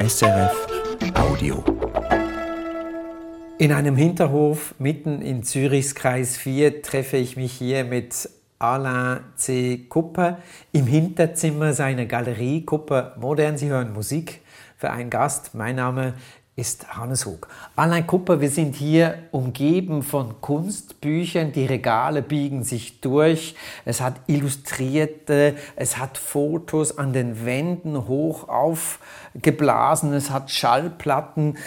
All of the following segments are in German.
SRF Audio. In einem Hinterhof mitten in Zürichs Kreis 4 treffe ich mich hier mit Alain C. Kupper im Hinterzimmer seiner Galerie Kupper Modern. Sie hören Musik für einen Gast. Mein Name ist Hannes Hug. Alain Kupper, wir sind hier umgeben von Kunstbüchern. Die Regale biegen sich durch. Es hat Illustrierte, es hat Fotos an den Wänden hoch aufgeblasen, es hat Schallplatten.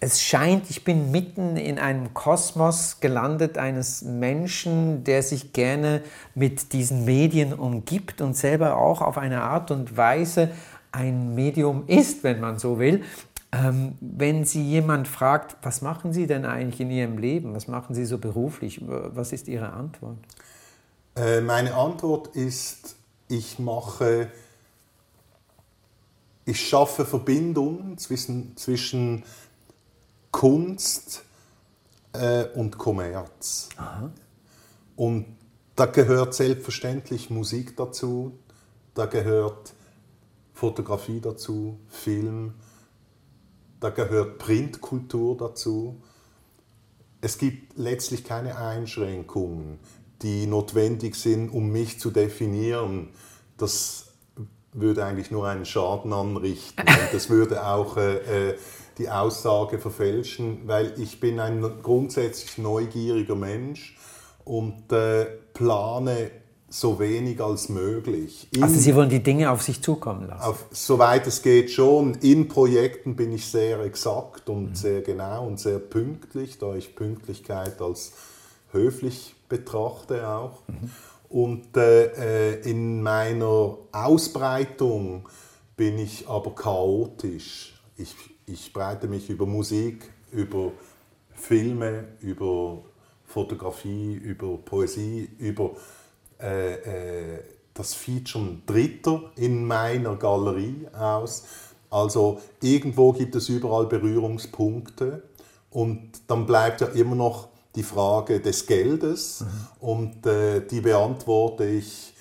Es scheint, ich bin mitten in einem Kosmos gelandet eines Menschen, der sich gerne mit diesen Medien umgibt und selber auch auf eine Art und Weise ein Medium ist, wenn man so will. Ähm, wenn Sie jemand fragt, was machen Sie denn eigentlich in Ihrem Leben? Was machen Sie so beruflich? Was ist Ihre Antwort? Äh, meine Antwort ist, ich mache, ich schaffe Verbindungen zwischen, zwischen Kunst äh, und Kommerz. Aha. Und da gehört selbstverständlich Musik dazu, da gehört Fotografie dazu, Film, da gehört Printkultur dazu. Es gibt letztlich keine Einschränkungen, die notwendig sind, um mich zu definieren. Das würde eigentlich nur einen Schaden anrichten und das würde auch äh, äh, die Aussage verfälschen, weil ich bin ein grundsätzlich neugieriger Mensch und äh, plane so wenig als möglich. In, also Sie wollen die Dinge auf sich zukommen lassen? Auf, soweit es geht schon. In Projekten bin ich sehr exakt und mhm. sehr genau und sehr pünktlich, da ich Pünktlichkeit als höflich betrachte auch. Mhm. Und äh, äh in meiner Ausbreitung bin ich aber chaotisch. Ich, ich breite mich über Musik, über Filme, über Fotografie, über Poesie, über äh, äh, das Feature Dritter in meiner Galerie aus. Also irgendwo gibt es überall Berührungspunkte und dann bleibt ja immer noch die Frage des Geldes mhm. und äh, die beantworte ich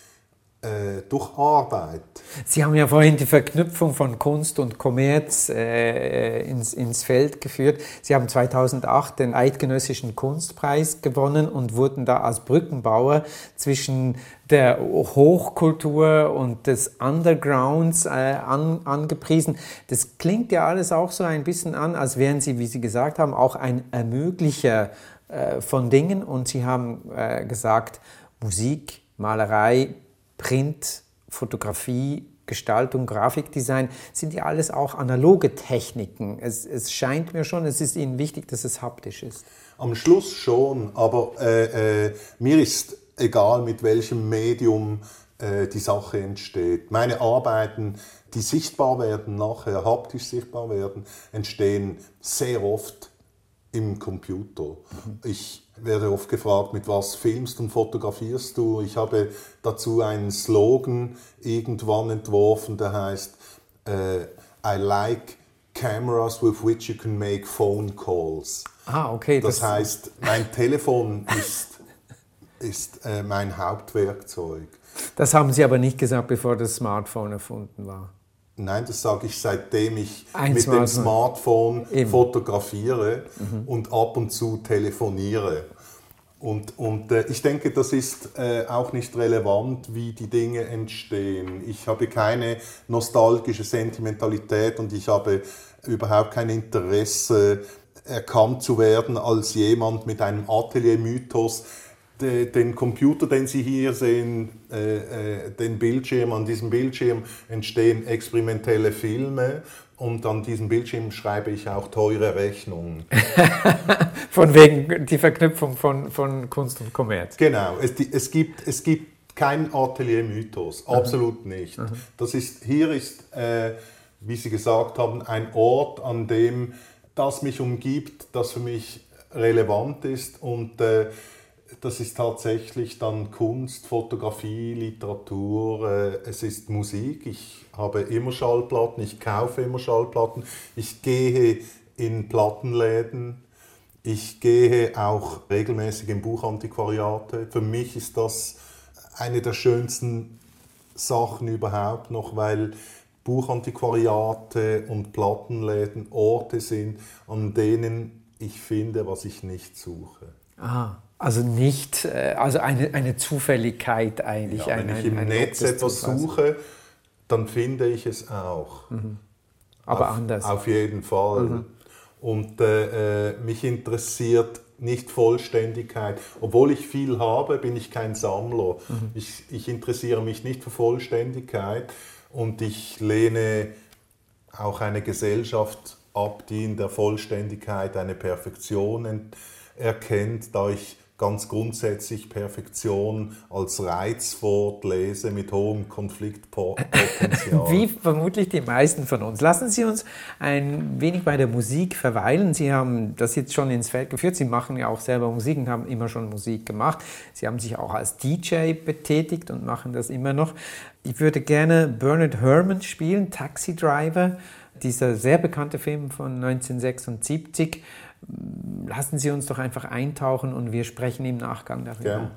durch Arbeit. Sie haben ja vorhin die Verknüpfung von Kunst und Kommerz äh, ins, ins Feld geführt. Sie haben 2008 den Eidgenössischen Kunstpreis gewonnen und wurden da als Brückenbauer zwischen der Hochkultur und des Undergrounds äh, an, angepriesen. Das klingt ja alles auch so ein bisschen an, als wären Sie, wie Sie gesagt haben, auch ein Ermöglicher äh, von Dingen. Und Sie haben äh, gesagt, Musik, Malerei, Print, Fotografie, Gestaltung, Grafikdesign sind ja alles auch analoge Techniken. Es, es, scheint mir schon, es ist Ihnen wichtig, dass es haptisch ist. Am Schluss schon, aber äh, äh, mir ist egal, mit welchem Medium äh, die Sache entsteht. Meine Arbeiten, die sichtbar werden, nachher haptisch sichtbar werden, entstehen sehr oft im Computer. Mhm. Ich werde oft gefragt, mit was filmst und fotografierst du? Ich habe dazu einen Slogan irgendwann entworfen, der heißt äh, I like cameras with which you can make phone calls. Ah, okay. Das, das heißt, mein Telefon ist, ist äh, mein Hauptwerkzeug. Das haben Sie aber nicht gesagt, bevor das Smartphone erfunden war. Nein, das sage ich seitdem ich Ein mit Smartphone. dem Smartphone Eben. fotografiere mhm. und ab und zu telefoniere. Und, und äh, ich denke, das ist äh, auch nicht relevant, wie die Dinge entstehen. Ich habe keine nostalgische Sentimentalität und ich habe überhaupt kein Interesse, erkannt zu werden als jemand mit einem Atelier-Mythos, den Computer, den Sie hier sehen, äh, äh, den Bildschirm, an diesem Bildschirm entstehen experimentelle Filme und an diesem Bildschirm schreibe ich auch teure Rechnungen. von wegen die Verknüpfung von, von Kunst und Kommerz. Genau, es, es gibt, es gibt keinen Atelier-Mythos, absolut mhm. nicht. Mhm. Das ist, hier ist, äh, wie Sie gesagt haben, ein Ort, an dem das mich umgibt, das für mich relevant ist und äh, das ist tatsächlich dann Kunst, Fotografie, Literatur, äh, es ist Musik. Ich habe immer Schallplatten, ich kaufe immer Schallplatten, ich gehe in Plattenläden, ich gehe auch regelmäßig in Buchantiquariate. Für mich ist das eine der schönsten Sachen überhaupt noch, weil Buchantiquariate und Plattenläden Orte sind, an denen ich finde, was ich nicht suche. Ah, also nicht, äh, also eine, eine Zufälligkeit eigentlich. Ja, ein, wenn ich ein, im ein Netz etwas suche, dann finde ich es auch. Mhm. Aber auf, anders. Mhm. Auf jeden Fall. Und äh, äh, mich interessiert nicht Vollständigkeit. Obwohl ich viel habe, bin ich kein Sammler. Mhm. Ich, ich interessiere mich nicht für Vollständigkeit und ich lehne auch eine Gesellschaft ab, die in der Vollständigkeit eine Perfektion erkennt, da ich ganz grundsätzlich Perfektion als Reizwort lese mit hohem Konfliktpotenzial. Wie vermutlich die meisten von uns. Lassen Sie uns ein wenig bei der Musik verweilen. Sie haben das jetzt schon ins Feld geführt. Sie machen ja auch selber Musik und haben immer schon Musik gemacht. Sie haben sich auch als DJ betätigt und machen das immer noch. Ich würde gerne Bernard Herrmann spielen, Taxi Driver, dieser sehr bekannte Film von 1976. Lassen Sie uns doch einfach eintauchen und wir sprechen im Nachgang darüber. Gern.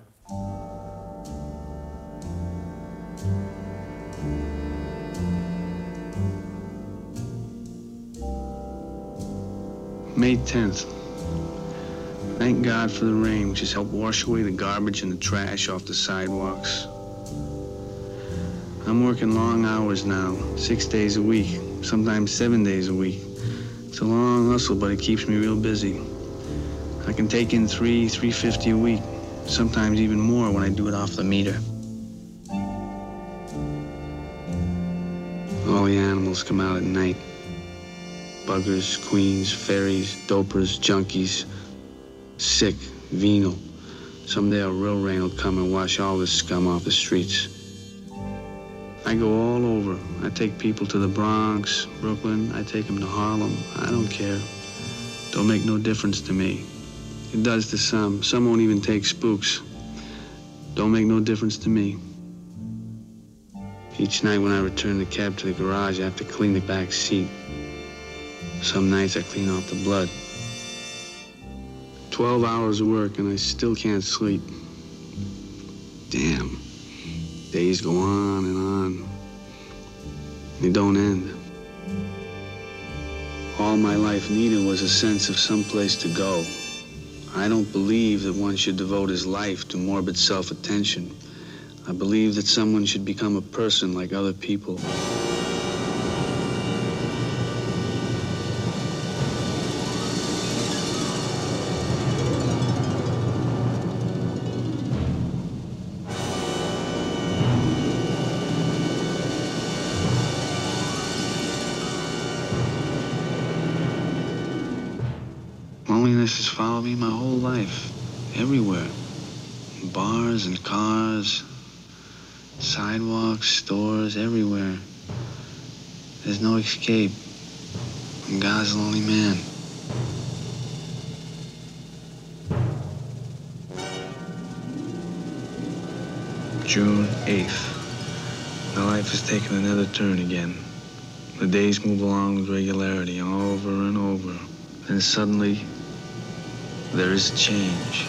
May 10th. Thank God for the rain, which has helped wash away the garbage and the trash off the sidewalks. I'm working long hours now, six days a week, sometimes seven days a week. It's a long hustle, but it keeps me real busy. I can take in three, three fifty a week, sometimes even more when I do it off the meter. All the animals come out at night buggers, queens, fairies, dopers, junkies, sick, venal. Someday a real rain will come and wash all this scum off the streets. I go all over. I take people to the Bronx, Brooklyn. I take them to Harlem. I don't care. Don't make no difference to me. It does to some. Some won't even take spooks. Don't make no difference to me. Each night when I return the cab to the garage, I have to clean the back seat. Some nights I clean off the blood. Twelve hours of work and I still can't sleep. Damn. Days go on and on. They don't end. All my life needed was a sense of some place to go. I don't believe that one should devote his life to morbid self-attention. I believe that someone should become a person like other people. Loneliness has followed me my whole life, everywhere. In bars and cars, sidewalks, stores, everywhere. There's no escape. I'm God's lonely man. June 8th. My life has taken another turn again. The days move along with regularity over and over. Then suddenly, there is change.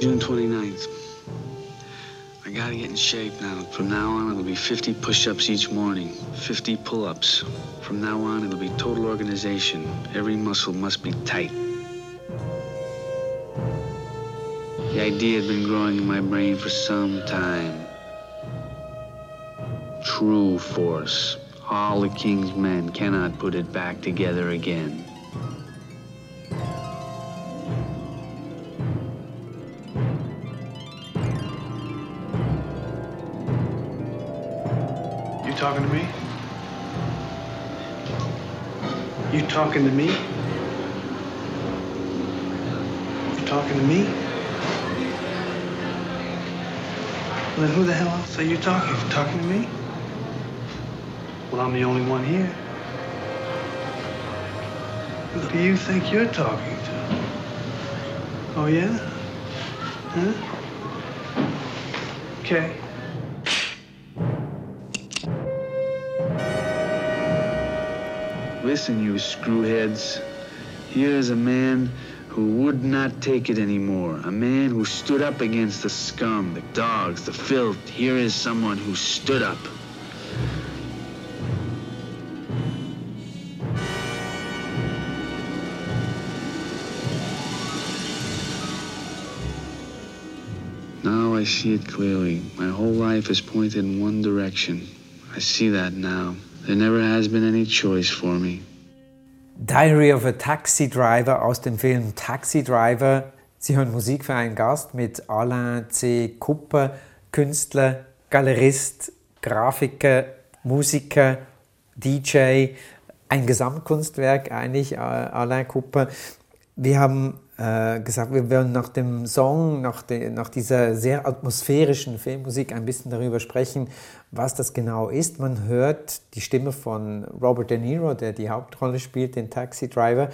June 29th. I gotta get in shape now. From now on, it'll be 50 push ups each morning, 50 pull ups. From now on, it'll be total organization. Every muscle must be tight. Idea had been growing in my brain for some time. True force. All the king's men cannot put it back together again. You talking to me? You talking to me? You talking to me? Well, then who the hell else are you talking to? Talking to me? Well, I'm the only one here. Who do you think you're talking to? Oh, yeah? Huh? Okay. Listen, you screwheads. Here is a man who would not take it anymore. A man who stood up against the scum, the dogs, the filth. Here is someone who stood up. Now I see it clearly. My whole life is pointed in one direction. I see that now. There never has been any choice for me. Diary of a Taxi Driver aus dem Film Taxi Driver. Sie hören Musik für einen Gast mit Alain C. Kupper, Künstler, Galerist, Grafiker, Musiker, DJ, ein Gesamtkunstwerk eigentlich, Alain Kupper. Wir haben äh, gesagt, wir wollen nach dem Song, nach, de, nach dieser sehr atmosphärischen Filmmusik ein bisschen darüber sprechen, was das genau ist. Man hört die Stimme von Robert De Niro, der die Hauptrolle spielt, den Taxi Driver.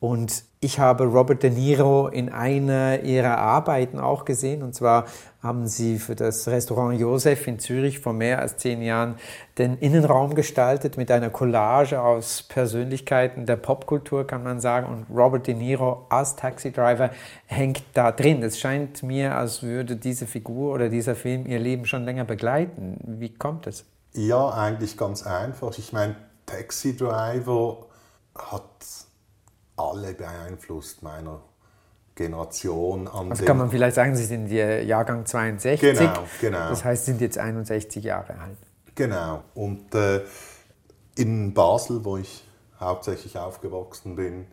Und ich habe Robert De Niro in einer ihrer Arbeiten auch gesehen. Und zwar haben sie für das Restaurant Josef in Zürich vor mehr als zehn Jahren den Innenraum gestaltet mit einer Collage aus Persönlichkeiten der Popkultur, kann man sagen. Und Robert De Niro als Taxi Driver hängt da drin. Es scheint mir, als würde diese Figur oder dieser Film ihr Leben schon länger begleiten. Wie kommt es? Ja, eigentlich ganz einfach. Ich meine, Taxi Driver hat alle beeinflusst meiner Generation. An also kann man vielleicht sagen, Sie sind Jahrgang 62. Genau, genau. Das heißt, Sie sind jetzt 61 Jahre alt. Genau. Und äh, in Basel, wo ich hauptsächlich aufgewachsen bin,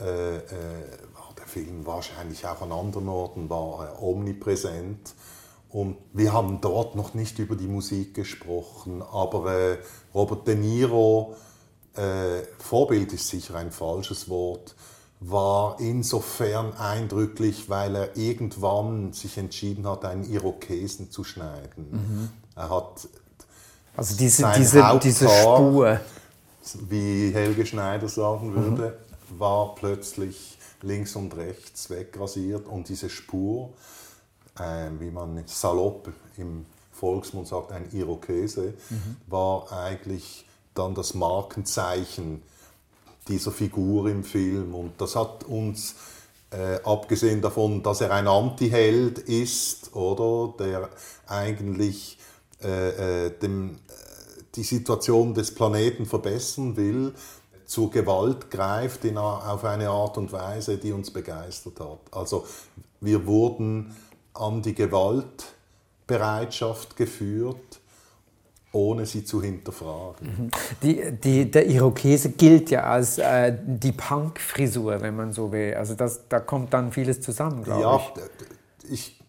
äh, äh, war der Film wahrscheinlich auch an anderen Orten war er omnipräsent. Und wir haben dort noch nicht über die Musik gesprochen, aber äh, Robert De Niro, äh, Vorbild ist sicher ein falsches Wort, war insofern eindrücklich, weil er irgendwann sich entschieden hat, einen Irokesen zu schneiden. Mhm. Er hat also diese, diese, diese Spur, wie Helge Schneider sagen mhm. würde, mhm. war plötzlich links und rechts wegrasiert und diese Spur, äh, wie man salopp im Volksmund sagt, ein Irokese, mhm. war eigentlich dann das Markenzeichen dieser Figur im Film. Und das hat uns, äh, abgesehen davon, dass er ein Antiheld ist, oder, der eigentlich äh, äh dem, äh, die Situation des Planeten verbessern will, zur Gewalt greift in, auf eine Art und Weise, die uns begeistert hat. Also wir wurden an die Gewaltbereitschaft geführt ohne sie zu hinterfragen. Mhm. Die, die, der Irokese gilt ja als äh, die Punk-Frisur, wenn man so will. Also das, da kommt dann vieles zusammen, glaube ja, ich. ich.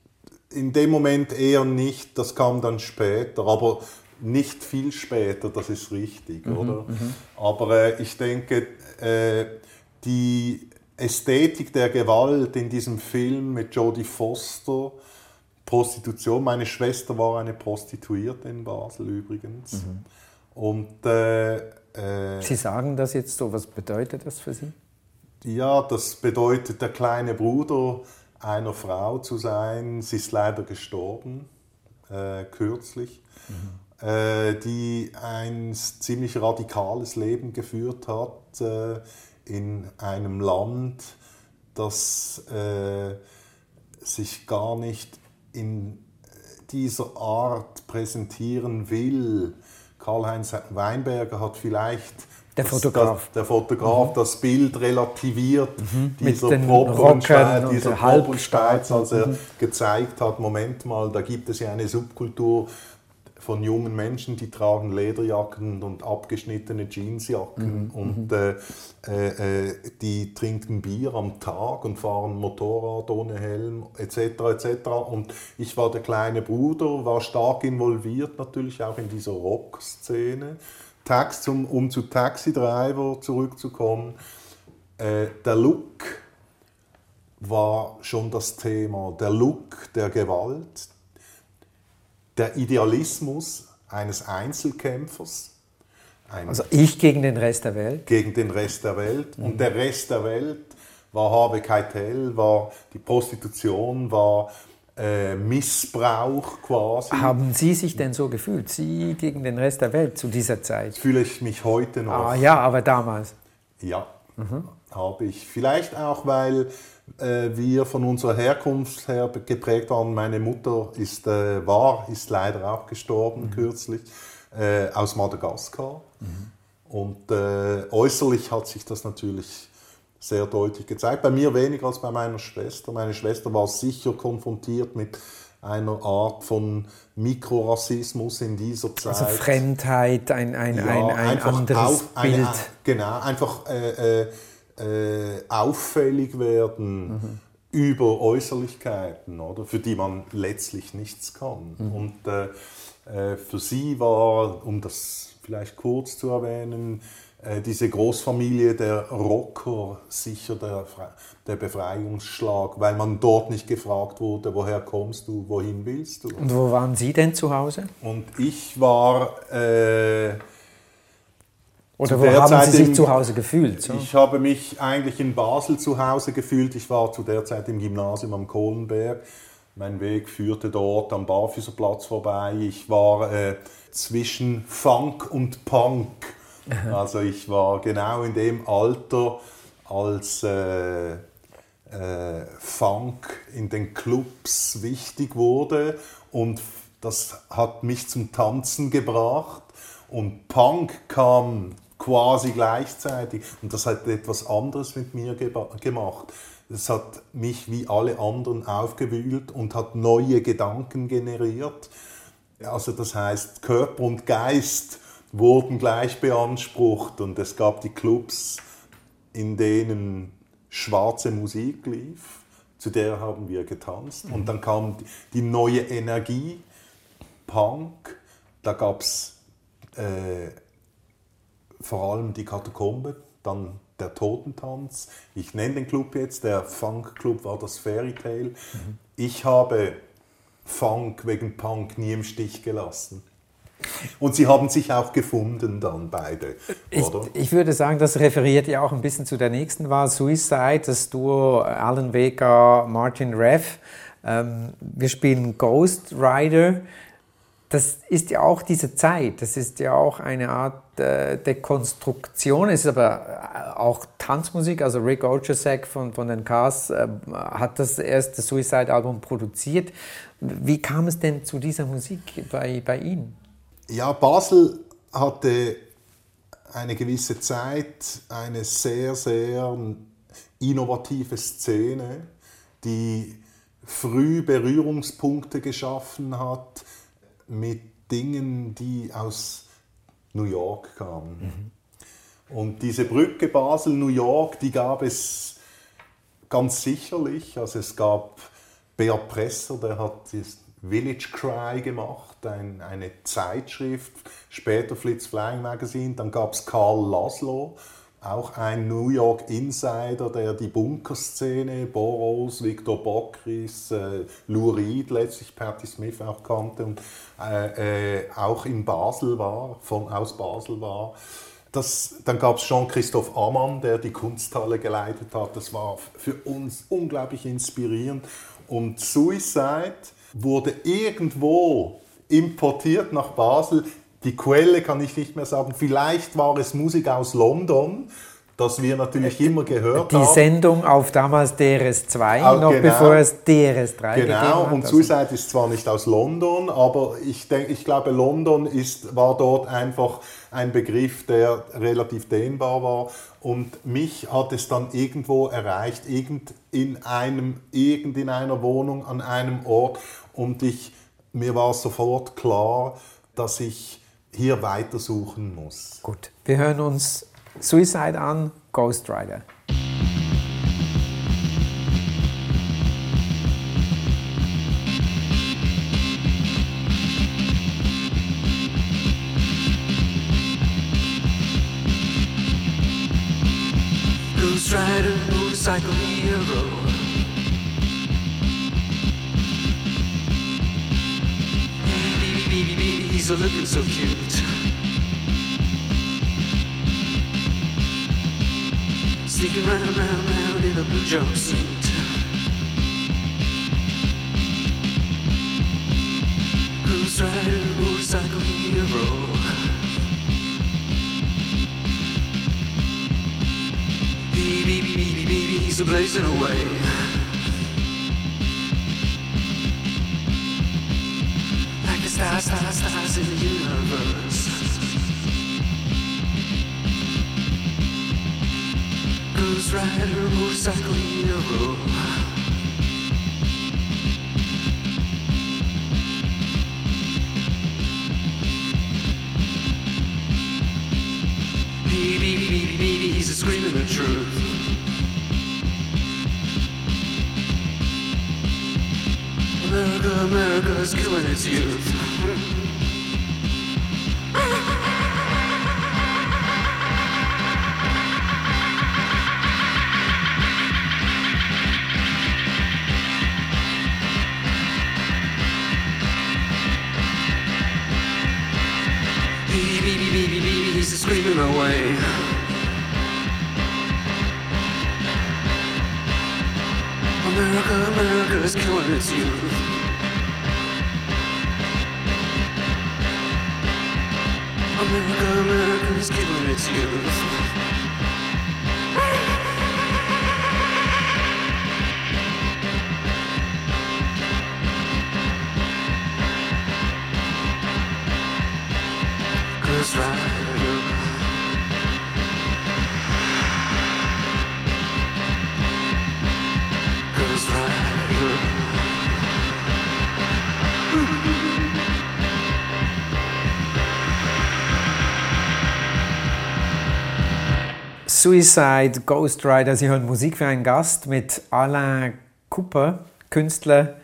In dem Moment eher nicht, das kam dann später, aber nicht viel später, das ist richtig, mhm, oder? Mhm. Aber äh, ich denke, äh, die Ästhetik der Gewalt in diesem Film mit Jodie Foster, Prostitution. Meine Schwester war eine Prostituierte in Basel übrigens. Mhm. Und, äh, äh, Sie sagen das jetzt so, was bedeutet das für Sie? Ja, das bedeutet der kleine Bruder einer Frau zu sein. Sie ist leider gestorben, äh, kürzlich, mhm. äh, die ein ziemlich radikales Leben geführt hat äh, in einem Land, das äh, sich gar nicht in dieser Art präsentieren will. Karl-Heinz Weinberger hat vielleicht der Fotograf, das, der Fotograf mhm. das Bild relativiert, mhm. dieser Probensteiz, dieser Probensteiz, als er mhm. gezeigt hat, Moment mal, da gibt es ja eine Subkultur, von jungen Menschen, die tragen Lederjacken und abgeschnittene Jeansjacken mhm. und mhm. äh, äh, äh, die trinken Bier am Tag und fahren Motorrad ohne Helm etc. etc. Und ich war der kleine Bruder, war stark involviert natürlich auch in dieser Rock-Szene. Tax, um, um zu Taxi Driver zurückzukommen, äh, der Look war schon das Thema. Der Look der Gewalt, der Idealismus eines Einzelkämpfers. also ich gegen den Rest der Welt? Gegen den Rest der Welt. Mhm. Und der Rest der Welt war Harvey Keitel, war die Prostitution, war äh, Missbrauch quasi. Haben Sie sich denn so gefühlt, Sie gegen den Rest der Welt zu dieser Zeit? Fühle ich mich heute noch. Ah ja, aber damals. Ja, habe ich. Vielleicht auch, weil wir von unserer Herkunft her geprägt waren. Meine Mutter ist, äh, war, ist leider auch gestorben kürzlich, äh, aus Madagaskar. Und äh, äußerlich hat sich das natürlich sehr deutlich gezeigt. Bei mir weniger als bei meiner Schwester. Meine Schwester war sicher konfrontiert mit einer Art von Mikrorassismus in dieser Zeit. Also Fremdheit, ein, ein, Ja, ein, ein anderes auf- eine- Bild. genau, einfach äh, auffällig werden über Äußerlichkeiten, oder, für die man letztlich nichts kann. Und äh, äh, für sie war, um das vielleicht kurz zu erwähnen, äh, diese Großfamilie der Rocker sicher der, der Befreiungsschlag, weil man dort nicht gefragt wurde, woher kommst du, wohin willst du. Und wo waren Sie denn zu Hause? Und ich war äh, Oder Zu wo haben Sie sich im- zu Hause gefühlt? So? Ich habe mich eigentlich in Basel zu Hause gefühlt. Ich war zu der Zeit im Gymnasium am Kohlenberg. Mein Weg führte dort am Barfüßerplatz vorbei. Ich war äh, zwischen Funk und Punk. Also ich war genau in dem Alter, als äh, äh, Funk in den Clubs wichtig wurde und das hat mich zum Tanzen gebracht und Punk kam quasi gleichzeitig und das hat etwas anderes mit mir gemacht. Es hat mich wie alle anderen aufgewühlt und hat neue Gedanken generiert. Also das heißt, Körper und Geist wurden gleich beansprucht und es gab die Clubs, in denen schwarze Musik lief, zu der haben wir getanzt. Und dann kam die neue Energie, Punk, da gab es äh, vor allem die Katakombe, dann der Totentanz. Ich nenne den Club jetzt, der Funk-Club war das Fairy Tale. Ich habe Funk wegen Punk nie im Stich gelassen. Und sie haben sich auch gefunden dann beide, Ich, oder? ich würde sagen, das referiert ja auch ein bisschen zu der nächsten Wahl, Suicide, das Duo Alan Vega, Martin Reff. Ähm, wir spielen Ghost Rider. Das ist ja auch diese Zeit, das ist ja auch eine Art äh, Dekonstruktion, es ist aber äh, auch Tanzmusik, also Rick Ocasek von, von den Cars äh, hat das erste Suicide-Album produziert. Wie kam es denn zu dieser Musik bei, bei Ihnen? Ja, Basel hatte eine gewisse Zeit eine sehr, sehr innovative Szene, die früh Berührungspunkte geschaffen hat mit Dingen, die aus New York kamen. Und diese Brücke Basel-New York, die gab es ganz sicherlich. Also es gab Bert Presser, der hat das Village Cry gemacht, ein, eine Zeitschrift, später Flitz Flying Magazine. Dann gab es Karl Laszlo, auch ein New York Insider, der die Bunkerszene, Boros, Victor Bockris, äh, Lou Reed, letztlich Patti Smith auch kannte und äh, äh, auch in Basel war, von aus Basel war. Das, dann gab es Jean-Christophe Ammann, der die Kunsthalle geleitet hat. Das war für uns unglaublich inspirierend. Und Suicide wurde irgendwo importiert nach Basel. Die Quelle kann ich nicht mehr sagen. Vielleicht war es Musik aus London, das wir natürlich immer gehört Die haben. Sendung auf damals DRS2, Ah, noch genau. bevor es DRS3 gegeben Genau, und Also- Suicide ist zwar nicht aus London, aber ich, denk, ich glaube, London ist, war dort einfach ein Begriff, der relativ dehnbar war. Und mich hat es dann irgendwo erreicht, irgend in, einem, irgend in einer Wohnung, an einem Ort. Und ich, mir war sofort klar, dass ich hier weitersuchen muss. Gut, wir hören uns Suicide an, Ghost Rider. Ghost Rider, motorcycle he's a looking so cute. Sneaking round, round, round in a blue jumpsuit. Ghost Rider, motorcycle hero. Beep, beep, beep, beep, he's a blazing away. Stars, stars, stars in the universe. Ghost Rider, motorcycle hero. Beep, beep, beep, he's screaming the truth. America, America's killing its youth. Suicide Ghost Rider. Sie hören Musik für einen Gast mit Alain Cooper, Künstler,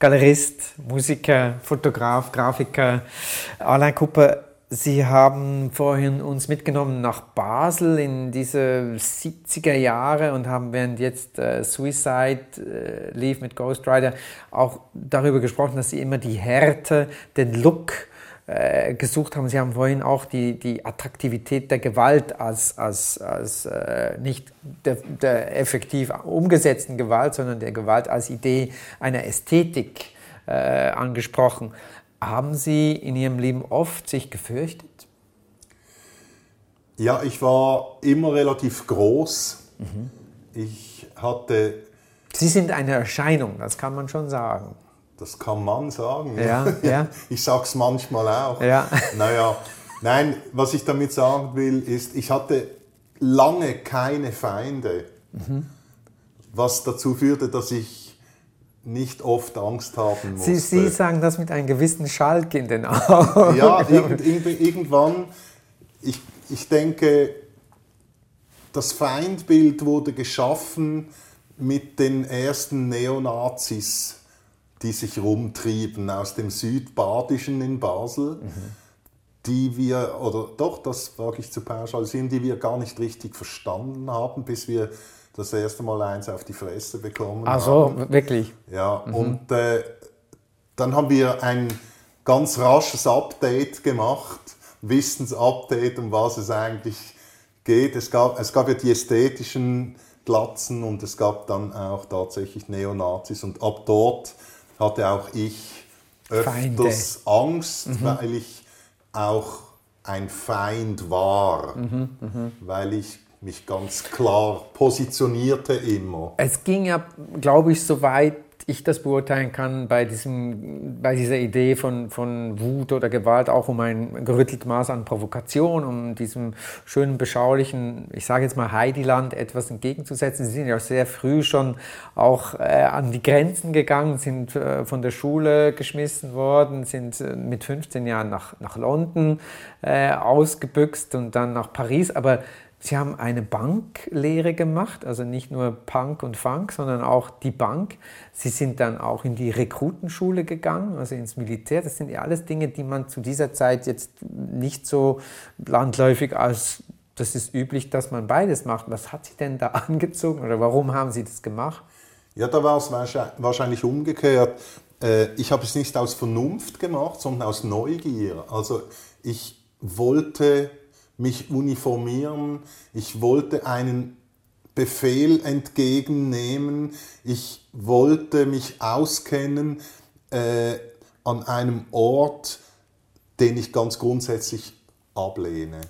Galerist, Musiker, Fotograf, Grafiker. Alain Cooper, Sie haben vorhin uns mitgenommen nach Basel in diese 70er Jahre und haben während jetzt äh, Suicide äh, lief mit Ghost Rider auch darüber gesprochen, dass Sie immer die Härte, den Look äh, gesucht haben. Sie haben vorhin auch die, die Attraktivität der Gewalt als, als, als äh, nicht der, der effektiv umgesetzten Gewalt, sondern der Gewalt als Idee einer Ästhetik äh, angesprochen. Haben Sie in Ihrem Leben oft sich gefürchtet? Ja, ich war immer relativ groß. Ich hatte, Sie sind eine Erscheinung, das kann man schon sagen. Das kann man sagen. Ja, ja. Ich sag's manchmal auch. Ja. Naja, nein, was ich damit sagen will, ist, ich hatte lange keine Feinde, was dazu führte, dass ich nicht oft Angst haben musste. Sie, Sie sagen das mit einem gewissen Schalk in den Augen. Ja, irgend, irgend, irgendwann, ich, ich denke, das Feindbild wurde geschaffen mit den ersten Neonazis, die sich rumtrieben aus dem Südbadischen in Basel, die wir, oder doch, das wage ich zu pauschalisieren, die wir gar nicht richtig verstanden haben, bis wir das erste Mal eins auf die Fresse bekommen Ach haben. so, wirklich. Ja, und äh, dann haben wir ein ganz rasches Update gemacht, Wissensupdate, um was es eigentlich geht. Es gab, es gab ja die ästhetischen Glatzen und es gab dann auch tatsächlich Neonazis und ab dort hatte auch ich öfters Angst, weil ich auch ein Feind war, weil ich mich ganz klar positionierte immer. Es ging ja, glaube ich, soweit ich das beurteilen kann, bei, diesem, bei dieser Idee von, von Wut oder Gewalt auch um ein gerüttelt Maß an Provokation, um diesem schönen, beschaulichen, ich sage jetzt mal Heidiland etwas entgegenzusetzen. Sie sind ja sehr früh schon auch äh, an die Grenzen gegangen, sind äh, von der Schule geschmissen worden, sind äh, mit 15 Jahren nach, nach London äh, ausgebüxt und dann nach Paris. Aber Sie haben eine Banklehre gemacht, also nicht nur Punk und Funk, sondern auch die Bank. Sie sind dann auch in die Rekrutenschule gegangen, also ins Militär. Das sind ja alles Dinge, die man zu dieser Zeit jetzt nicht so landläufig als das ist üblich, dass man beides macht. Was hat Sie denn da angezogen oder warum haben Sie das gemacht? Ja, da war es wahrscheinlich umgekehrt. Äh, Ich habe es nicht aus Vernunft gemacht, sondern aus Neugier. Also ich wollte mich uniformieren, ich wollte einen Befehl entgegennehmen, ich wollte mich auskennen äh, an einem Ort, den ich ganz grundsätzlich ablehne.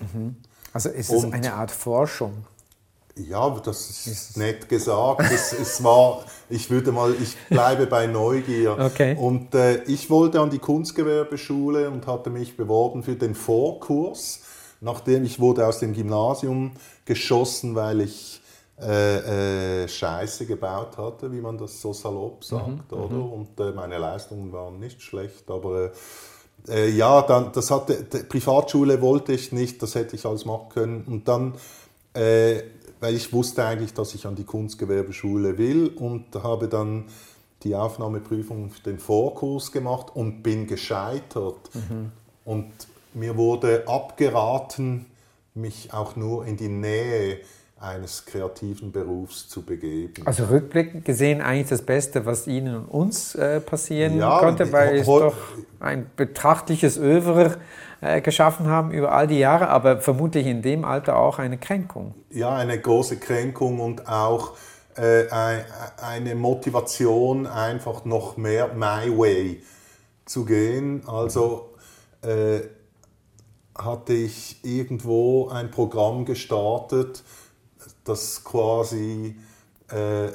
Also ist es Und- eine Art Forschung. Ja, das ist nett gesagt. Es, es war, ich würde mal, ich bleibe bei Neugier. Okay. Und äh, ich wollte an die Kunstgewerbeschule und hatte mich beworben für den Vorkurs, nachdem ich wurde aus dem Gymnasium geschossen, weil ich äh, äh, Scheiße gebaut hatte, wie man das so salopp sagt, oder? Und äh, meine Leistungen waren nicht schlecht, aber äh, äh, ja, dann, das hatte, die Privatschule wollte ich nicht, das hätte ich alles machen können. Und dann, weil ich wusste eigentlich, dass ich an die Kunstgewerbeschule will und habe dann die Aufnahmeprüfung den Vorkurs gemacht und bin gescheitert. Und mir wurde abgeraten, mich auch nur in die Nähe eines kreativen Berufs zu begeben. Also rückblickend gesehen eigentlich das Beste, was Ihnen und uns äh, passieren Ja, konnte, weil ho- doch ein betrachtliches Övre äh, geschaffen haben über all die Jahre, aber vermutlich in dem Alter auch eine Kränkung. ja, eine große Kränkung und auch äh, ein- eine Motivation, einfach noch mehr my way zu gehen. Also äh, hatte ich irgendwo ein Programm gestartet, das quasi äh,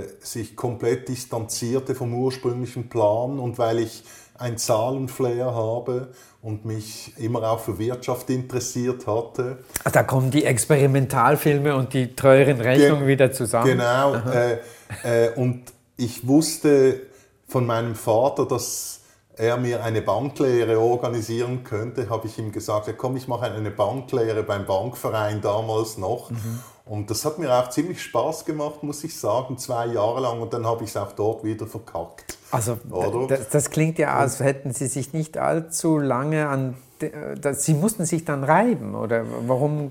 äh, sich komplett distanzierte vom ursprünglichen Plan und weil ich ein Zahlenflair habe und mich immer auch für Wirtschaft interessiert hatte, Also da kommen die Experimentalfilme und die teuren Rechnungen Ge- wieder zusammen. Genau. Äh, äh, und ich wusste von meinem Vater, dass er mir eine Banklehre organisieren könnte. Habe ich ihm gesagt, ja, komm, ich mache eine Banklehre beim Bankverein damals noch. Und das hat mir auch ziemlich Spaß gemacht, muss ich sagen, zwei Jahre lang. Und dann habe ich es auch dort wieder verkackt. Also das, das klingt ja, als hätten Sie sich nicht allzu lange an... Sie mussten sich dann reiben, oder warum?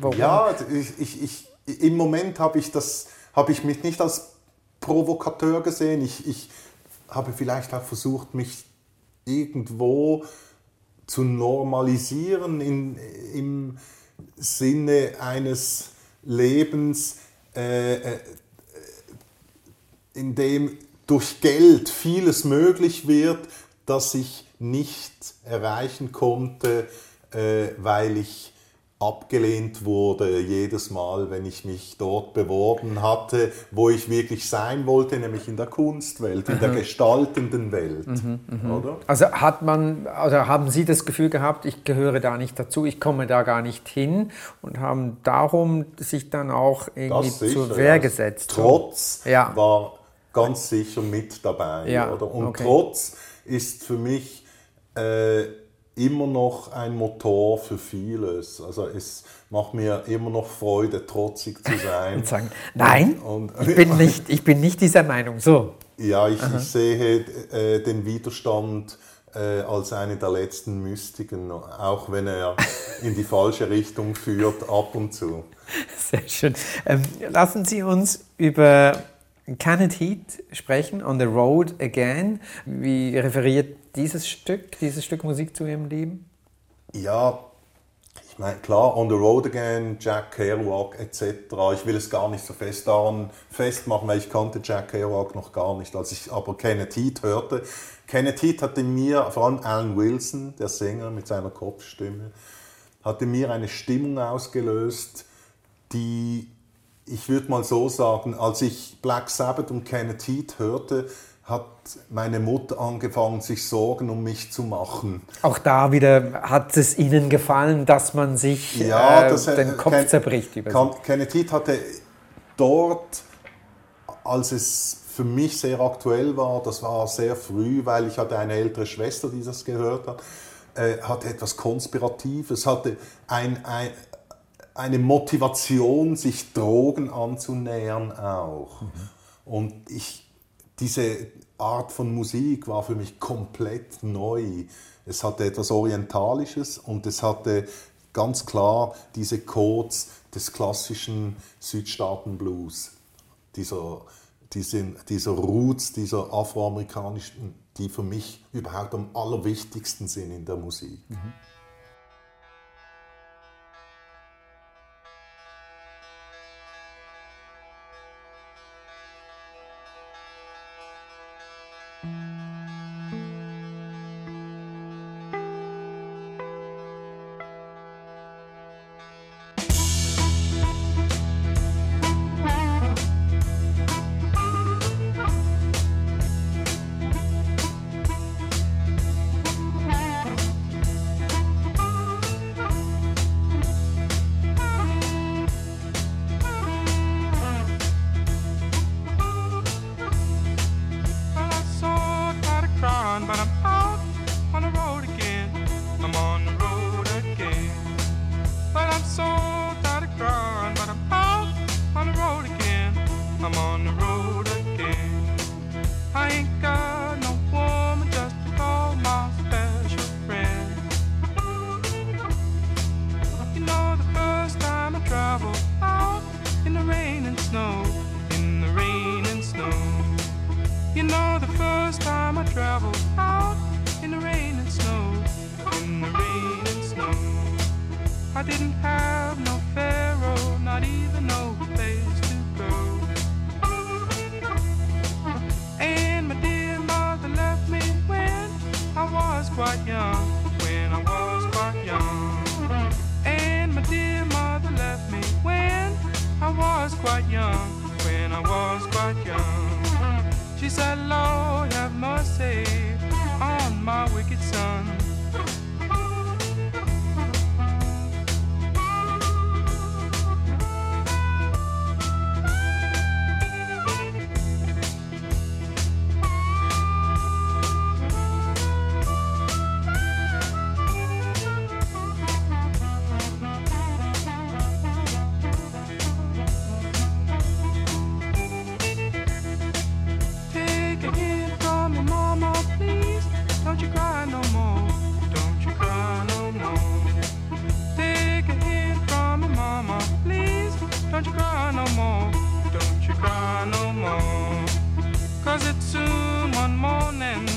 warum? Ja, ich, ich, ich, im Moment habe ich, das, habe ich mich nicht als Provokateur gesehen. Ich, ich habe vielleicht auch versucht, mich irgendwo zu normalisieren in, im Sinne eines Lebens, äh, äh, in dem durch Geld vieles möglich wird, das ich nicht erreichen konnte, äh, weil ich abgelehnt wurde jedes Mal, wenn ich mich dort beworben hatte, wo ich wirklich sein wollte, nämlich in der Kunstwelt, in der gestaltenden Welt, oder? Also hat man, oder haben Sie das Gefühl gehabt, ich gehöre da nicht dazu, ich komme da gar nicht hin und haben darum sich dann auch irgendwie sicher, zur Wehr gesetzt? Trotz Ja. war ganz sicher mit dabei. Ja, Oder? Und okay. Trotz ist für mich äh, immer noch ein Motor für vieles. Also es macht mir immer noch Freude, trotzig zu sein. Und sagen, nein, Und- ich, bin nicht, ich bin nicht dieser Meinung. So, Ja, ich, ich sehe äh, den Widerstand äh, als eine der letzten Mystiken, auch wenn er in die falsche Richtung führt, ab und zu. sehr schön. Ähm, lassen Sie uns über Can It Heat sprechen, On the Road Again. Wie referiert dieses Stück, dieses Stück Musik zu Ihrem Leben? Ja, ich meine, klar, On the Road Again, Jack Kerouac etc. Ich will es gar nicht so fest daran festmachen, weil ich kannte Jack Kerouac noch gar nicht. Als ich aber Kenneth Heat hörte, Kenneth Heat hatte mir, vor allem Alan Wilson, der Sänger mit seiner Kopfstimme, hatte mir eine Stimmung ausgelöst, die, ich würde mal so sagen, als ich Black Sabbath und Kenneth Heat hörte, hat meine Mutter angefangen, sich Sorgen um mich zu machen. Auch da wieder hat es Ihnen gefallen, dass man sich Ja, äh, das, äh, den Kopf Ken- zerbricht über Ken- Kenneth Heat hatte dort, als es für mich sehr aktuell war, das war sehr früh, weil ich hatte eine ältere Schwester, die das gehört hat, äh, hatte etwas Konspiratives, hatte ein, ein, eine Motivation, sich Drogen anzunähern auch. Und ich, diese Art von Musik war für mich komplett neu. Es hatte etwas Orientalisches und es hatte ganz klar diese Codes des klassischen Südstaaten-Blues, dieser, diesen, dieser Roots, dieser afroamerikanischen, die für mich überhaupt am allerwichtigsten sind in der Musik. travel was it two one morning?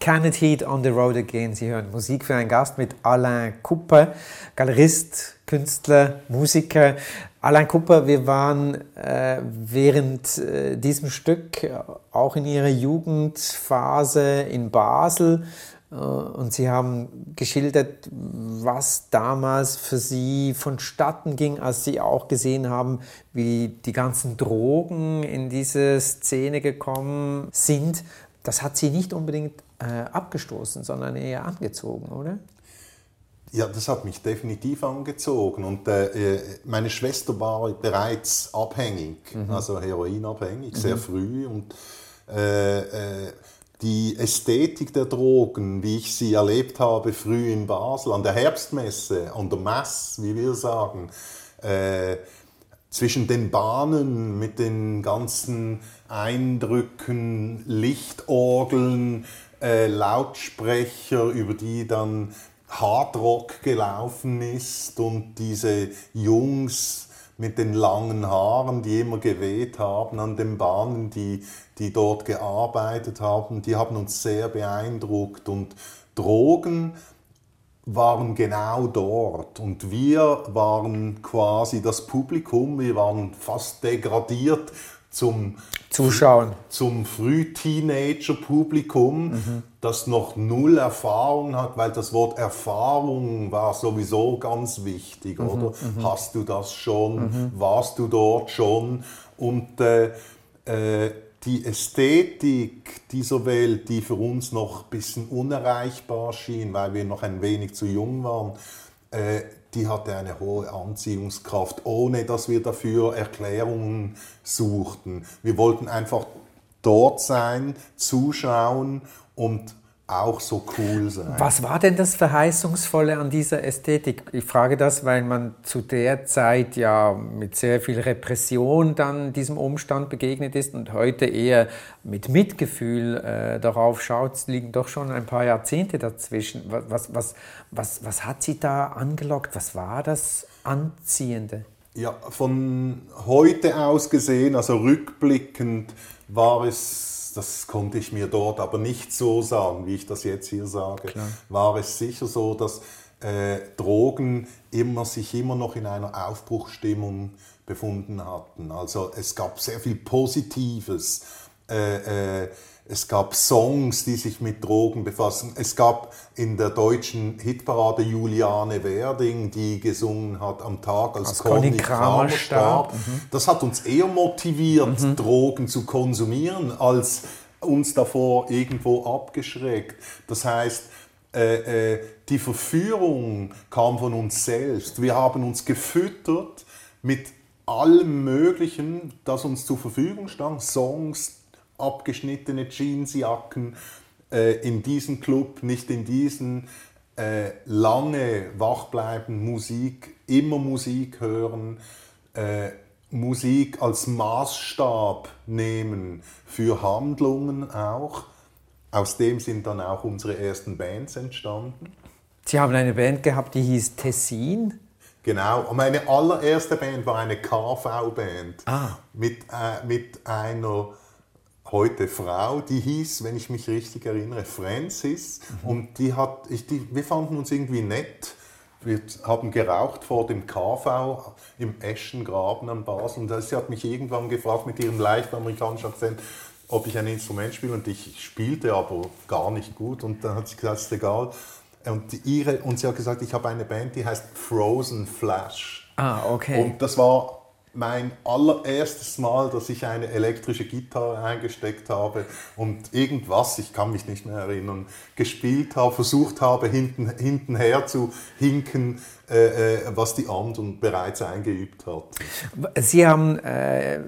Cannot Heat on the Road Again. Sie hören Musik für einen Gast mit Alain Kupper, Galerist, Künstler, Musiker. Alain Kupper, wir waren äh, während äh, diesem Stück auch in Ihrer Jugendphase in Basel äh, und Sie haben geschildert, was damals für Sie vonstatten ging, als Sie auch gesehen haben, wie die ganzen Drogen in diese Szene gekommen sind. Das hat Sie nicht unbedingt äh, abgestoßen, sondern eher angezogen, oder? Ja, das hat mich definitiv angezogen. Und äh, meine Schwester war bereits abhängig, mhm. also heroinabhängig, sehr mhm. früh. Und äh, äh, die Ästhetik der Drogen, wie ich sie erlebt habe früh in Basel, an der Herbstmesse, an der Mess, wie wir sagen, äh, zwischen den Bahnen mit den ganzen Eindrücken, Lichtorgeln, äh, Lautsprecher, über die dann Hardrock gelaufen ist und diese Jungs mit den langen Haaren, die immer geweht haben an den Bahnen, die, die dort gearbeitet haben, die haben uns sehr beeindruckt. Und Drogen waren genau dort. Und wir waren quasi das Publikum, wir waren fast degradiert zum Zuschauen. zum Früh-Teenager-Publikum, das noch null Erfahrung hat, weil das Wort Erfahrung war sowieso ganz wichtig, oder? Hast du das schon? Warst du dort schon? Und äh, äh, die Ästhetik dieser Welt, die für uns noch ein bisschen unerreichbar schien, weil wir noch ein wenig zu jung waren, äh, die hatte eine hohe Anziehungskraft, ohne dass wir dafür Erklärungen suchten. Wir wollten einfach dort sein, zuschauen und auch so cool sein. Was war denn das Verheißungsvolle an dieser Ästhetik? Ich frage das, weil man zu der Zeit ja mit sehr viel Repression dann diesem Umstand begegnet ist und heute eher mit Mitgefühl äh, darauf schaut. Es liegen doch schon ein paar Jahrzehnte dazwischen. Was, was, was, was, was hat Sie da angelockt? Was war das Anziehende? Ja, von heute aus gesehen, also rückblickend, war es, das konnte ich mir dort aber nicht so sagen, wie ich das jetzt hier sage, war es sicher so, dass äh, Drogen immer, sich immer noch in einer Aufbruchstimmung befunden hatten. Also es gab sehr viel Positives. Äh, äh, es gab Songs, die sich mit Drogen befassen. Es gab in der deutschen Hitparade Juliane Werding, die gesungen hat am Tag, als, Als Conny Kramer Kramer starb. Das hat uns eher motiviert, Drogen zu konsumieren, als uns davor irgendwo abgeschreckt. Das heißt, äh, äh, die Verführung kam von uns selbst. Wir haben uns gefüttert mit allem Möglichen, das uns zur Verfügung stand. Songs, abgeschnittene Jeansjacken, äh, in diesen Club, nicht in diesen. Äh, lange wach bleiben, Musik, immer Musik hören, äh, Musik als Maßstab nehmen für Handlungen auch. Aus dem sind dann auch unsere ersten Bands entstanden. Sie haben eine Band gehabt, die hieß Tessin. Genau, und meine allererste Band war eine KV-Band Ah. mit, äh, mit einer heute Frau, die hieß, wenn ich mich richtig erinnere, Francis. Und die hat, ich, die, wir fanden uns irgendwie nett. Wir haben geraucht vor dem KV im Eschengraben am Basel. Und sie hat mich irgendwann gefragt mit ihrem leicht amerikanischen Akzent, ob ich ein Instrument spiele. Und ich spielte aber gar nicht gut. Und dann hat sie gesagt, ist egal. Und, ihre, und sie hat gesagt, ich habe eine Band, die heißt Frozen Flash. Ah, okay. Und das war mein allererstes Mal, dass ich eine elektrische Gitarre eingesteckt habe und irgendwas, ich kann mich nicht mehr erinnern, gespielt habe, versucht habe, hinten, hintenher zu hinken, äh, äh, was die anderen bereits eingeübt hat. Sie haben äh,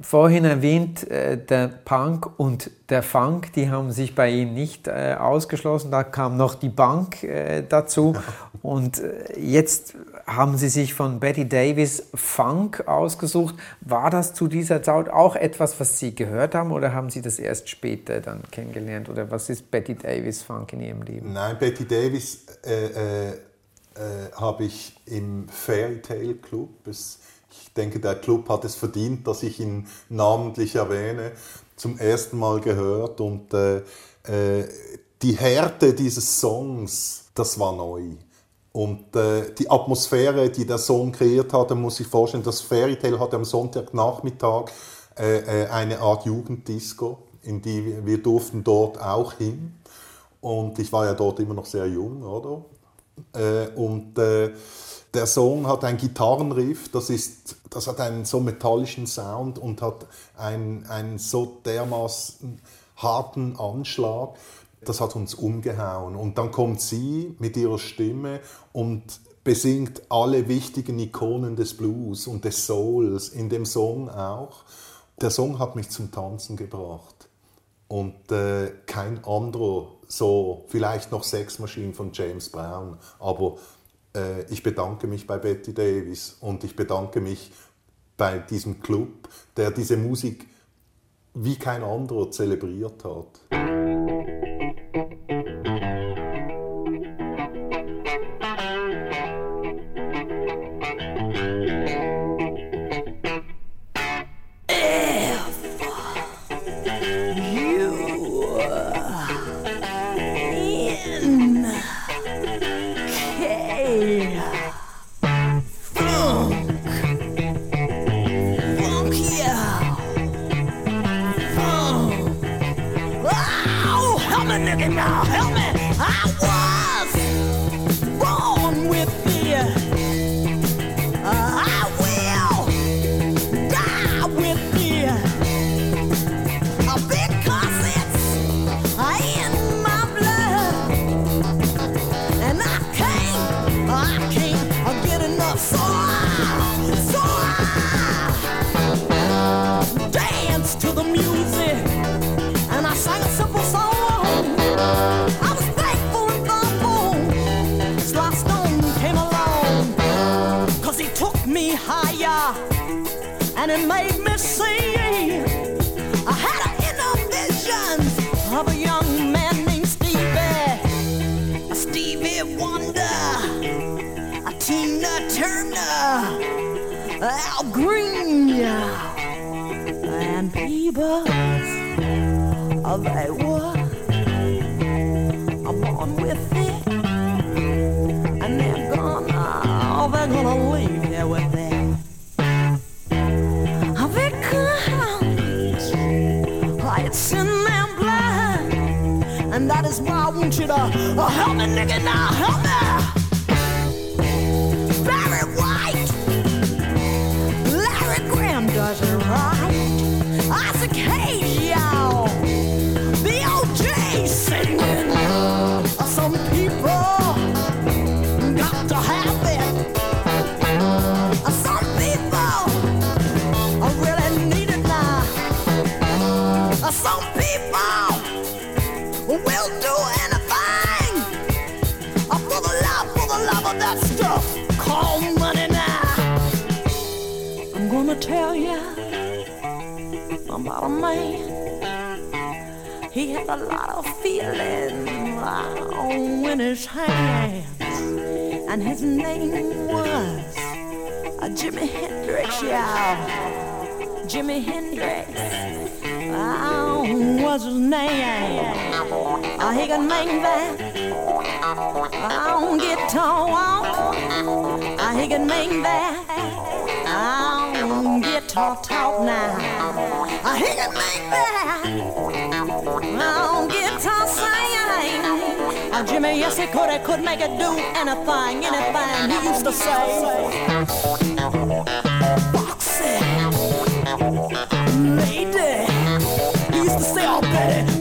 vorhin erwähnt, äh, der Punk und der Funk, die haben sich bei Ihnen nicht äh, ausgeschlossen. Da kam noch die Bank äh, dazu. Und äh, jetzt haben Sie sich von Betty Davis Funk ausgesucht. War das zu dieser Zeit auch etwas, was Sie gehört haben oder haben Sie das erst später dann kennengelernt? Oder was ist Betty Davis Funk in Ihrem Leben? Nein, Betty Davis äh, äh, äh, habe ich im Fairy Tale Club. Es, ich denke, der Club hat es verdient, dass ich ihn namentlich erwähne. Zum ersten Mal gehört und äh, äh, die Härte dieses Songs, das war neu. Und äh, die Atmosphäre, die der Song kreiert hatte, muss ich vorstellen, das Fairy Tale hatte am Sonntagnachmittag äh, äh, eine Art Jugenddisco, in die wir, durften dort auch hin. Und ich war ja dort immer noch sehr jung, oder? Äh, und äh, der Song hat ein Gitarrenriff, das, ist, das hat einen so metallischen Sound und hat einen, einen so dermaßen harten Anschlag. Das hat uns umgehauen. Und dann kommt sie mit ihrer Stimme und besingt alle wichtigen Ikonen des Blues und des Souls in dem Song auch. Der Song hat mich zum Tanzen gebracht. Und äh, kein anderer so, vielleicht noch Sex Machine von James Brown. Aber äh, ich bedanke mich bei Betty Davis und ich bedanke mich bei diesem Club, der diese Musik wie kein anderer zelebriert hat. Oh, were born with it, and they're gonna, oh, they're gonna leave here with it. Oh, they comes, oh, in their and that is why I want you to uh, help me, nigga, now help me. Had a lot of feeling wow, in his hands, and his name was uh, Jimi Hendrix, y'all. Jimi Hendrix. Oh, what's his name? Uh, he can make that on guitar. Uh, he can make that on guitar talk now. Uh, he can make that on guitar sing. Uh, Jimmy, yes, he could. He could make it do anything, anything. He used to say, Foxy, lady. He used to say, Oh, Betty,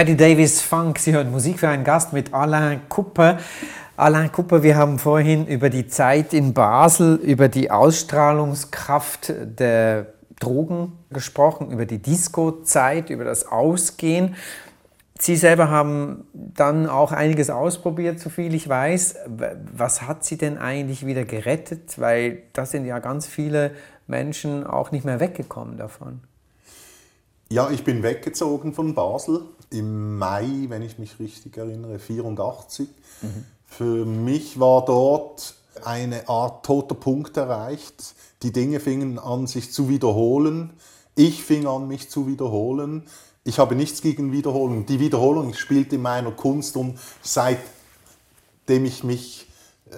Betty Davis Funk, Sie hören Musik für einen Gast mit Alain Kupper. Alain Kupper, wir haben vorhin über die Zeit in Basel, über die Ausstrahlungskraft der Drogen gesprochen, über die Disco-Zeit, über das Ausgehen. Sie selber haben dann auch einiges ausprobiert, so viel ich weiß. Was hat Sie denn eigentlich wieder gerettet? Weil da sind ja ganz viele Menschen auch nicht mehr weggekommen davon. Ja, ich bin weggezogen von Basel im Mai, wenn ich mich richtig erinnere, 84. Für mich war dort eine Art toter Punkt erreicht. Die Dinge fingen an, sich zu wiederholen. Ich fing an, mich zu wiederholen. Ich habe nichts gegen Wiederholung. Die Wiederholung spielt in meiner Kunst und seitdem ich mich äh,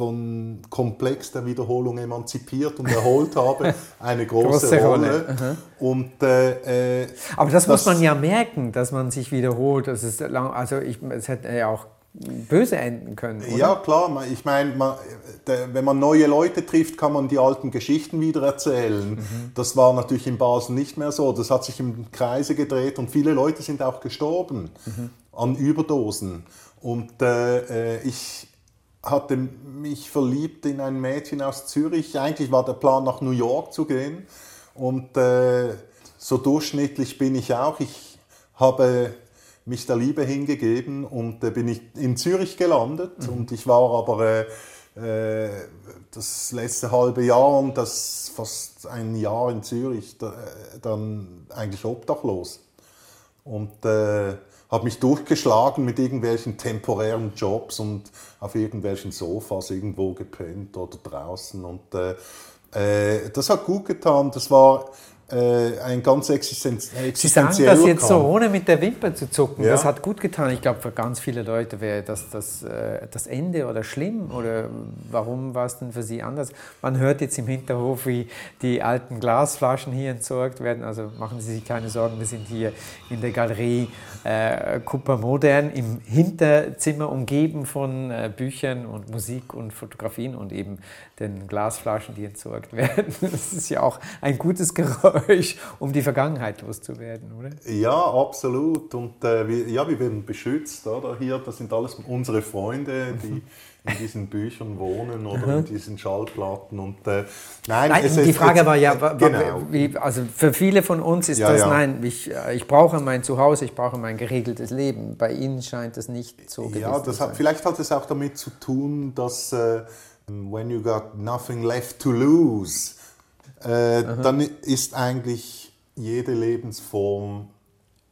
von Komplex der Wiederholung emanzipiert und erholt habe, eine große, Große Rolle. Rolle, Und äh, äh, Aber das, muss man ja merken, dass man sich wiederholt. Das ist lang, also ich, es hätte ja auch böse enden können. Oder? Ja, klar. Ich meine, man, wenn man neue Leute trifft, kann man die alten Geschichten wieder erzählen. Das war natürlich in Basel nicht mehr so. Das hat sich im Kreise gedreht und viele Leute sind auch gestorben an Überdosen. Und äh, äh, ich hatte mich verliebt in ein Mädchen aus Zürich. Eigentlich war der Plan, nach New York zu gehen. Und äh, so durchschnittlich bin ich auch. Ich habe mich der Liebe hingegeben und äh, bin ich in Zürich gelandet. Mhm. Und ich war aber äh, äh, das letzte halbe Jahr und das fast ein Jahr in Zürich da, äh, dann eigentlich obdachlos. Und äh, habe mich durchgeschlagen mit irgendwelchen temporären Jobs und auf irgendwelchen Sofas irgendwo gepennt oder draußen. Und äh, äh, das hat gut getan. Das war äh, ein ganz existenz Sie sagen das jetzt so, ohne mit der Wimper zu zucken. Ja. Das hat gut getan. Ich glaube, für ganz viele Leute wäre das das, äh, das Ende oder schlimm. Oder warum war es denn für Sie anders? Man hört jetzt im Hinterhof, wie die alten Glasflaschen hier entsorgt werden. Also machen Sie sich keine Sorgen, wir sind hier in der Galerie äh, Cooper Modern im Hinterzimmer umgeben von äh, Büchern und Musik und Fotografien und eben den Glasflaschen, die entsorgt werden. Das ist ja auch ein gutes Geräusch, um die Vergangenheit loszuwerden, oder? Ja, absolut. Und äh, wir, ja, wir werden beschützt. Oder? Hier, das sind alles unsere Freunde, die in diesen Büchern wohnen oder in diesen Schallplatten. Und, äh, nein, Nein, die Frage es- war ja, genau. wie, also für viele von uns ist Ja, das, ja. nein, ich, äh, ich brauche mein Zuhause, ich brauche mein geregeltes Leben. Bei Ihnen scheint es nicht so gewesen Ja, zu das hat, sein. vielleicht hat es auch damit zu tun, dass äh, when you got nothing left to lose, äh, dann ist eigentlich jede Lebensform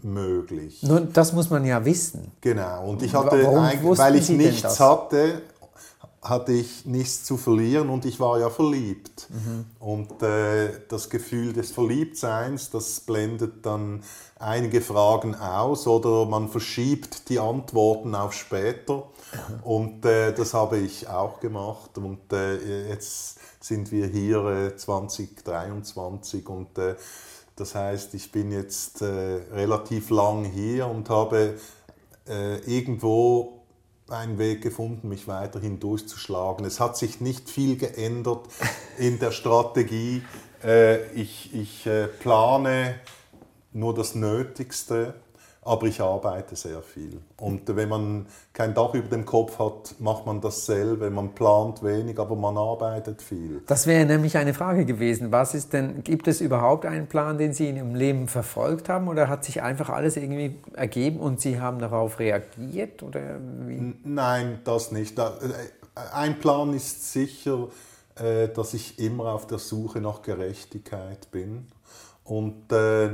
möglich. Nur das muss man ja wissen. Genau. Und ich hatte, warum weil ich Sie nichts hatte, hatte ich nichts zu verlieren und ich war ja verliebt. Mhm. Und äh, das Gefühl des Verliebtseins, das blendet dann einige Fragen aus oder man verschiebt die Antworten auf später. Und äh, das habe ich auch gemacht. Und äh, jetzt sind wir hier äh, 2023 und äh, das heißt, ich bin jetzt äh, relativ lang hier und habe äh, irgendwo einen Weg gefunden, mich weiterhin durchzuschlagen. Es hat sich nicht viel geändert in der Strategie. Äh, ich ich äh, plane nur das Nötigste, aber ich arbeite sehr viel. Und wenn man kein Dach über dem Kopf hat, macht man dasselbe. Man plant wenig, aber man arbeitet viel. Das wäre nämlich eine Frage gewesen. Was ist denn, gibt es überhaupt einen Plan, den Sie in Ihrem Leben verfolgt haben oder hat sich einfach alles irgendwie ergeben und Sie haben darauf reagiert? Oder wie? Nein, das nicht. Äh, Ein Plan ist sicher, äh, dass ich immer auf der Suche nach Gerechtigkeit bin. Und äh,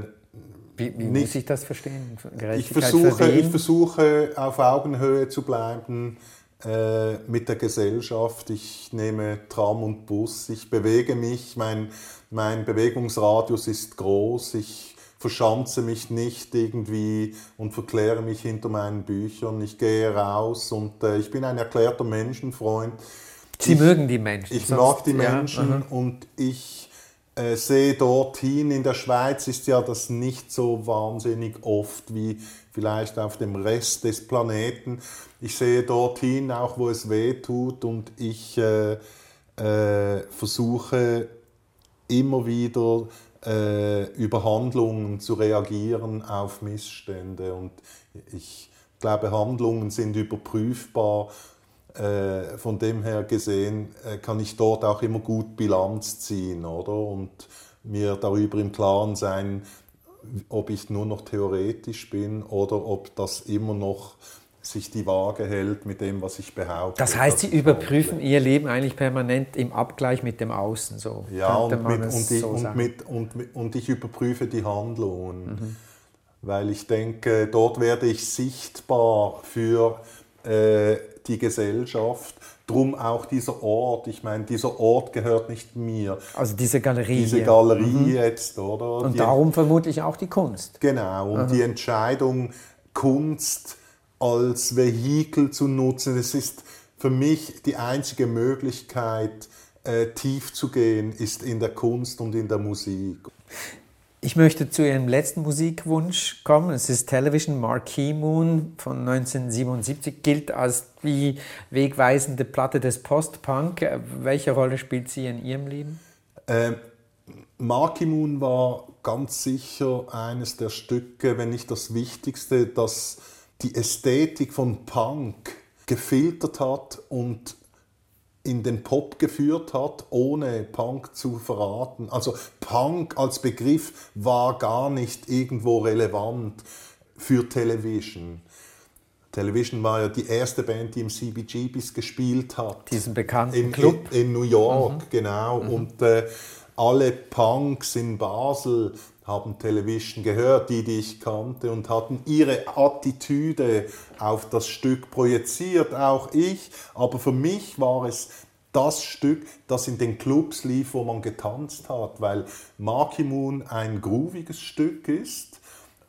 Wie, wie muss ich das verstehen? ich versuche, ich versuche auf Augenhöhe zu bleiben äh, mit der Gesellschaft. Ich nehme Tram und Bus, ich bewege mich, mein, mein Bewegungsradius ist groß, ich verschanze mich nicht irgendwie und verkläre mich hinter meinen Büchern. Ich gehe raus und äh, ich bin ein erklärter Menschenfreund. Sie ich, mögen die Menschen. Ich mag die ja, Menschen aha. und ich äh, sehe dorthin, in der Schweiz ist ja das nicht so wahnsinnig oft wie vielleicht auf dem Rest des Planeten. Ich sehe dorthin, auch wo es weh tut und ich äh, äh, versuche immer wieder äh, über Handlungen zu reagieren auf Missstände und ich glaube, Handlungen sind überprüfbar. Äh, von dem her gesehen äh, kann ich dort auch immer gut Bilanz ziehen, oder? Und mir darüber im Klaren sein, ob ich nur noch theoretisch bin oder ob das immer noch sich die Waage hält mit dem, was ich behaupte. Das heißt, Sie überprüfen. Ihr Leben eigentlich permanent im Abgleich mit dem Außen. So Ja, und, mit, und, ich, so und, mit, und, und ich überprüfe die Handlungen, Mhm. weil ich denke, dort werde ich sichtbar für äh, die Gesellschaft. Drum auch dieser Ort. Ich meine, dieser Ort gehört nicht mir. Also diese Galerie Diese. Galerie jetzt, oder? Und Die- darum vermutlich auch die Kunst. Genau, und die Entscheidung, Kunst als Vehikel zu nutzen, das ist für mich die einzige Möglichkeit, äh, tief zu gehen, ist in der Kunst und in der Musik. Ich möchte zu Ihrem letzten Musikwunsch kommen. Es ist Television Marquee Moon von 1977, gilt als die wegweisende Platte des Post-Punk. Äh, Welche Rolle spielt sie in Ihrem Leben? Ähm, Marky Moon war ganz sicher eines der Stücke, wenn nicht das Wichtigste, das die Ästhetik von Punk gefiltert hat und in den Pop geführt hat, ohne Punk zu verraten. Also Punk als Begriff war gar nicht irgendwo relevant für Television. Television war ja die erste Band, die im CBGBs gespielt hat. Diesen bekannten in, Club. In, in New York, genau. Und äh, alle Punks in Basel haben Television gehört, die, die ich kannte, und hatten ihre Attitüde auf das Stück projiziert, auch ich. Aber für mich war es das Stück, das in den Clubs lief, wo man getanzt hat, weil Marky Moon ein grooviges Stück ist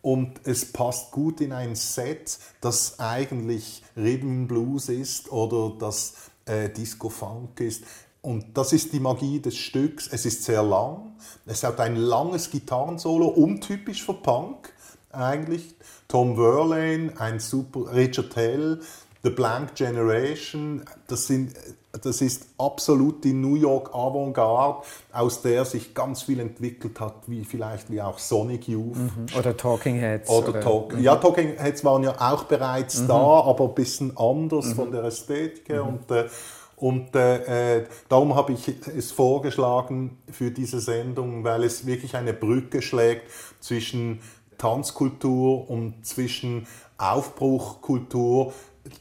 und es passt gut in ein Set, das eigentlich Rhythm Blues ist oder das äh, Disco Funk ist. Und das ist die Magie des Stücks. Es ist sehr lang. Es hat ein langes Gitarrensolo, untypisch für Punk eigentlich. Tom Verlaine, ein super Richard Hell, The Blank Generation. Das, sind, das ist absolut die New York Avantgarde, aus der sich ganz viel entwickelt hat, wie vielleicht wie auch Sonic Youth. Oder Talking Heads. Oder Talk, ja, Talking Heads waren ja auch bereits da, aber ein bisschen anders von der Ästhetik her. Und, äh, und äh, äh, darum habe ich es vorgeschlagen für diese Sendung, weil es wirklich eine Brücke schlägt zwischen Tanzkultur und zwischen Aufbruchkultur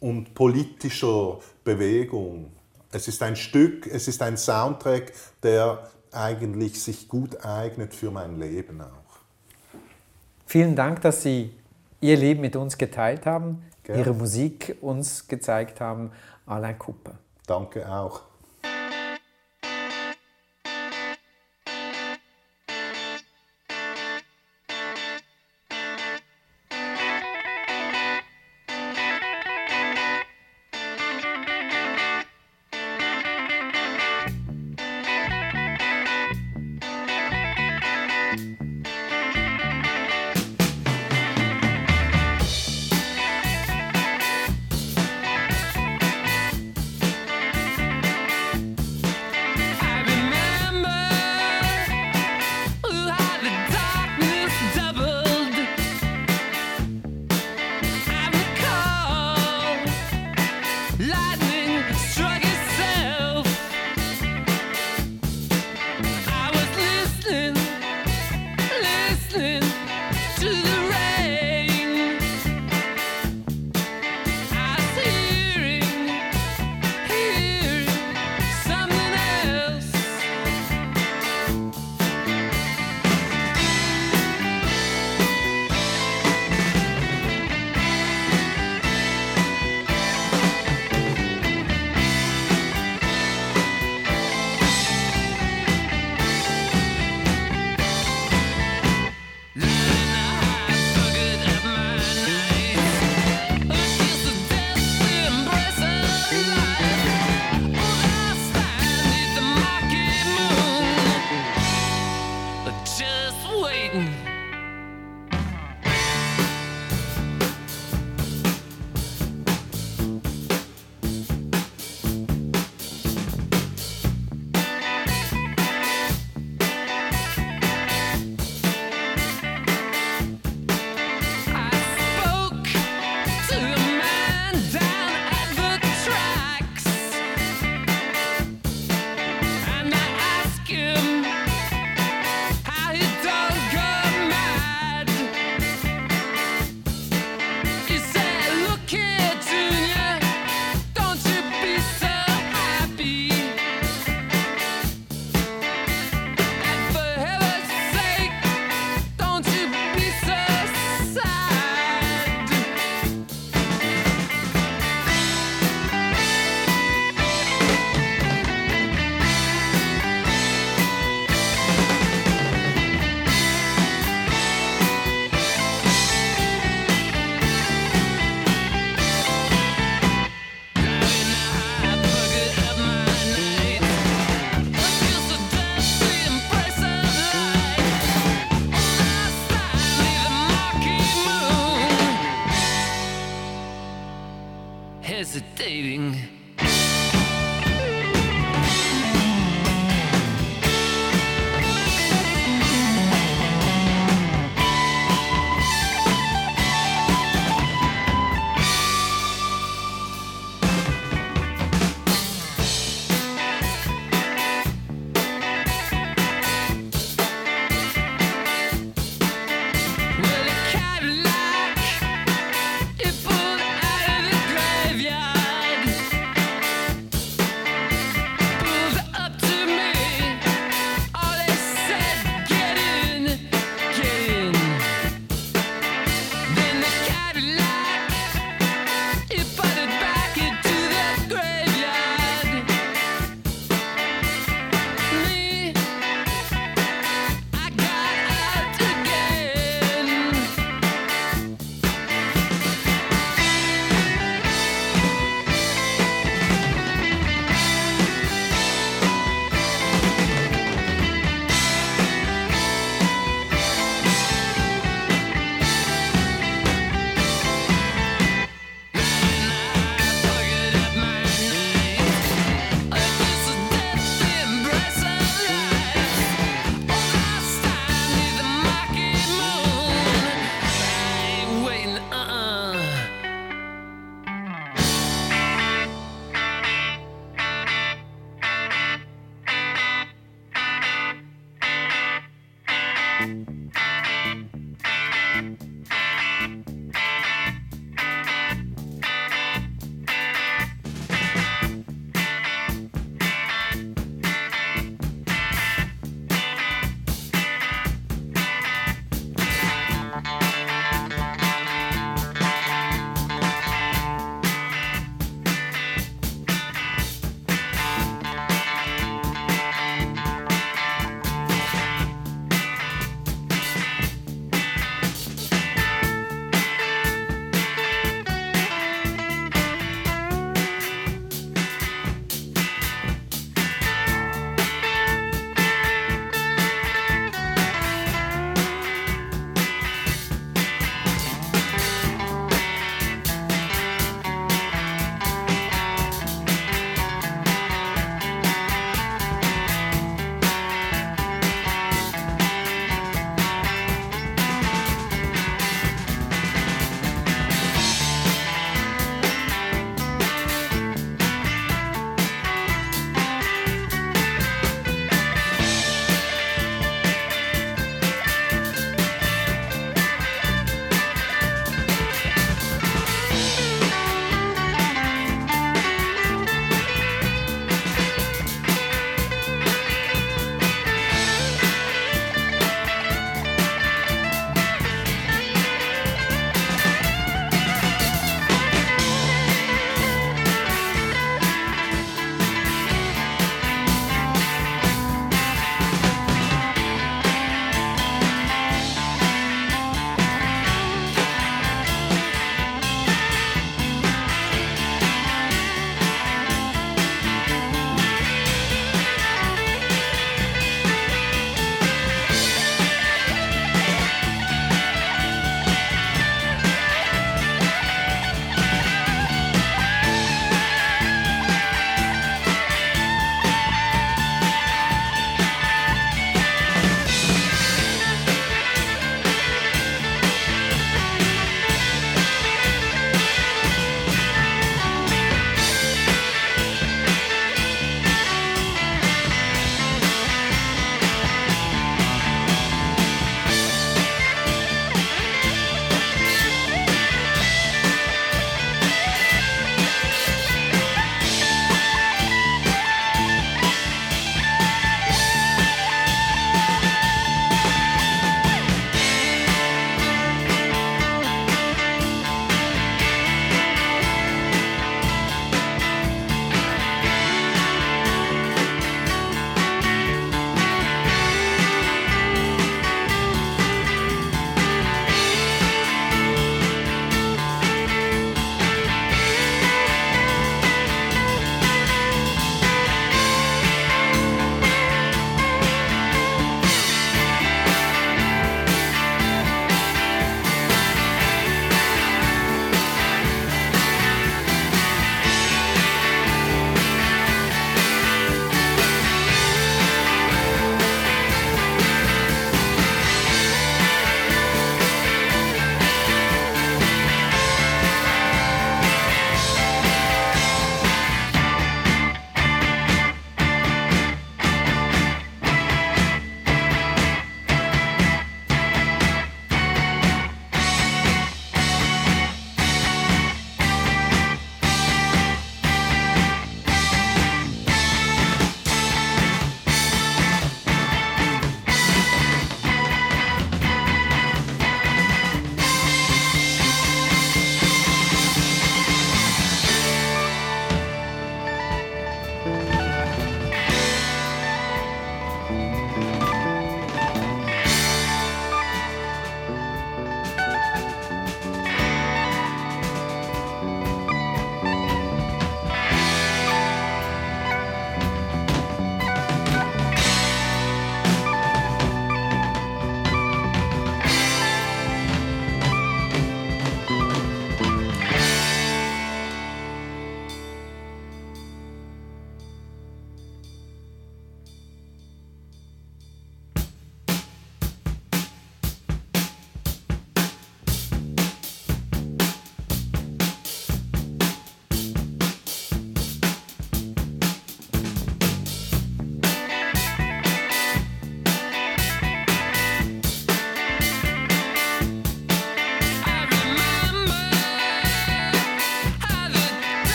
und politischer Bewegung. Es ist ein Stück, es ist ein Soundtrack, der eigentlich sich gut eignet für mein Leben auch. Vielen Dank, dass Sie Ihr Leben mit uns geteilt haben, Gerne. Ihre Musik uns gezeigt haben. Alain Cooper. Danke auch.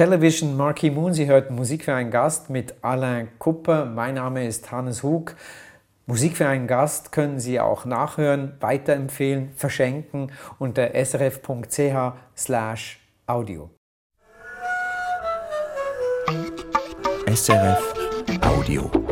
Television Marquee Moon. Sie hörten Musik für einen Gast mit Alain Kupper. Mein Name ist Hannes Hug. Musik für einen Gast können Sie auch nachhören, weiterempfehlen, verschenken unter srf.ch audio. SRF Audio.